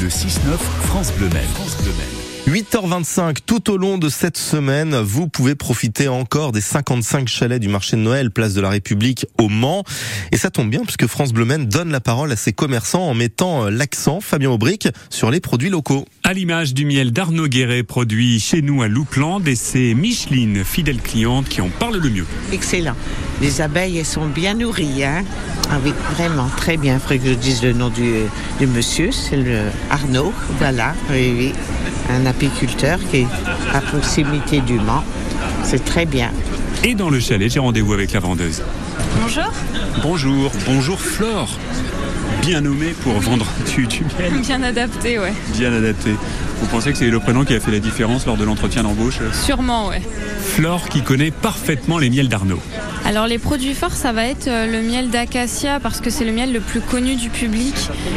Le 6-9, France Bleu Maine. France Bleu Maine. 8h25, tout au long de cette semaine, vous pouvez profiter encore des 55 chalets du marché de Noël, place de la République au Mans. Et ça tombe bien puisque France Bleu Maine donne la parole à ses commerçants en mettant euh, l'accent, Fabien Aubric, sur les produits locaux. À l'image du miel d'Arnaud Guéret, produit chez nous à Loupland, et c'est Micheline, fidèle cliente, qui en parle le mieux. Excellent. Les abeilles, elles sont bien nourries. Hein ah oui, vraiment, très bien. Il faudrait que je dise le nom du, du monsieur, c'est le Arnaud, voilà, oui, oui. Un apiculteur qui est à proximité du Mans. C'est très bien. Et dans le chalet, j'ai rendez-vous avec la vendeuse. Bonjour. Bonjour, bonjour Flore. Bien nommé pour vendre du, du miel. Bien adapté, ouais. Bien adapté. Vous pensez que c'est le prénom qui a fait la différence lors de l'entretien d'embauche Sûrement, ouais. Flore qui connaît parfaitement les miels d'Arnaud. Alors les produits forts, ça va être euh, le miel d'acacia parce que c'est le miel le plus connu du public.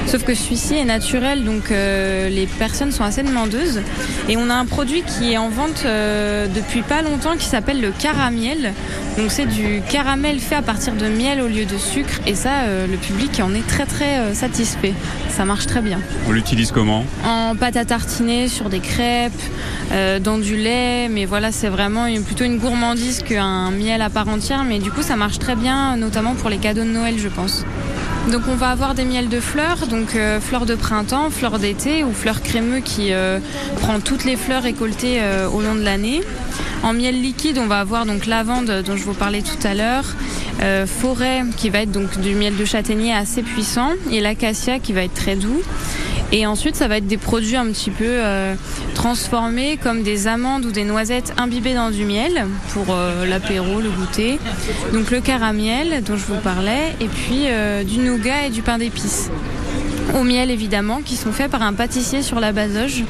Sauf que celui-ci est naturel, donc euh, les personnes sont assez demandeuses. Et on a un produit qui est en vente euh, depuis pas longtemps qui s'appelle le caramiel. Donc c'est du caramel fait à partir de miel au lieu de sucre. Et ça, le public en est très très satisfait. Ça marche très bien. On l'utilise comment? En pâte à tartiner, sur des crêpes, dans du lait. Mais voilà, c'est vraiment plutôt une gourmandise qu'un miel à part entière. Mais du coup, ça marche très bien, notamment pour les cadeaux de Noël, je pense. Donc on va avoir des miels de fleurs, donc euh, fleurs de printemps, fleurs d'été ou fleurs crémeux qui euh, prend toutes les fleurs récoltées euh, au long de l'année. En miel liquide, on va avoir donc lavande dont je vous parlais tout à l'heure, euh, forêt qui va être donc du miel de châtaignier assez puissant et l'acacia qui va être très doux. Et ensuite, ça va être des produits un petit peu euh, transformés comme des amandes ou des noisettes imbibées dans du miel pour euh, l'apéro, le goûter. Donc le caramiel dont je vous parlais et puis euh, du nougat et du pain d'épices. Au miel évidemment qui sont faits par un pâtissier sur la basoge.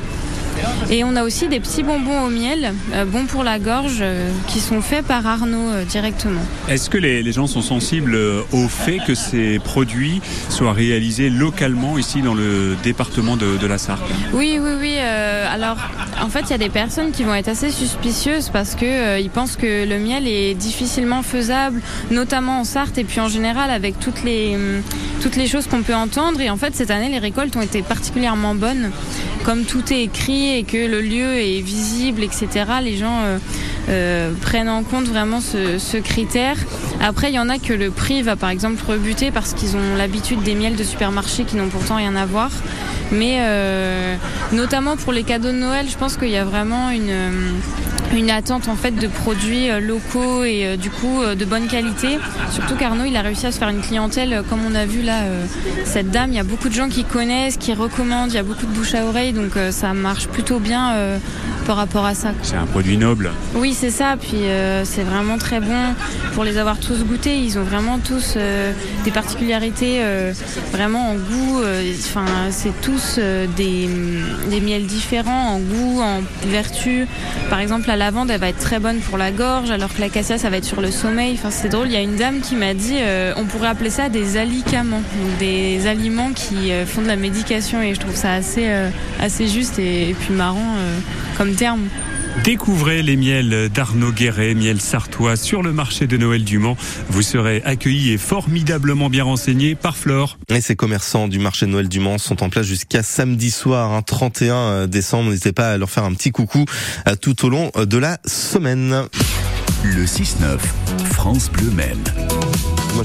Et on a aussi des petits bonbons au miel, euh, bons pour la gorge, euh, qui sont faits par Arnaud euh, directement. Est-ce que les, les gens sont sensibles au fait que ces produits soient réalisés localement ici dans le département de, de la Sarthe? Oui, oui, oui. alors, en fait, il y a des personnes qui vont être assez suspicieuses parce que ils pensent que le miel est difficilement faisable, notamment en Sarthe et puis en général avec toutes les hum, toutes les choses qu'on peut entendre. Et en fait, cette année, les récoltes ont été particulièrement bonnes. Comme tout est écrit et que le lieu est visible, etc. Les gens euh, euh, prennent en compte vraiment ce, critère. Après, il y en a que le prix va par exemple rebuter parce qu'ils ont l'habitude des miels de supermarché qui n'ont pourtant rien à voir. Mais euh, notamment pour les cadeaux de Noël, je pense qu'il y a vraiment une, une attente en fait de produits euh, locaux et euh, du coup euh, de bonne qualité. Surtout qu'Arnaud, il a réussi à se faire une clientèle, comme on a vu là, cette dame, il y a beaucoup de gens qui connaissent, qui recommandent, il y a beaucoup de bouche à oreille, donc ça marche plutôt bien par rapport à ça. C'est un produit noble. Oui, c'est ça. Puis c'est vraiment très bon pour les avoir tous goûtés. Ils ont vraiment tous des particularités vraiment en goût. Enfin, c'est tous des, des miels différents en goût, en vertu. Par exemple, la lavande, elle va être très bonne pour la gorge, alors que l'acacia, ça va être sur le sommeil. Enfin, c'est drôle. Il y a une dame qui m'a dit, euh, on pourrait appeler ça des alicaments, donc des aliments qui euh, font de la médication. Et je trouve ça assez, euh, juste et, puis marrant comme terme. Découvrez les miels d'Arnaud Guéret, miel sartois, sur le marché de Noël du Mans. Vous serez accueillis et formidablement bien renseignés par Flore. Et ces commerçants du marché de Noël du Mans sont en place jusqu'à samedi soir, hein, 31 décembre. N'hésitez pas à leur faire un petit coucou euh, tout au long de la semaine. Le 6-9, France Bleu Maine.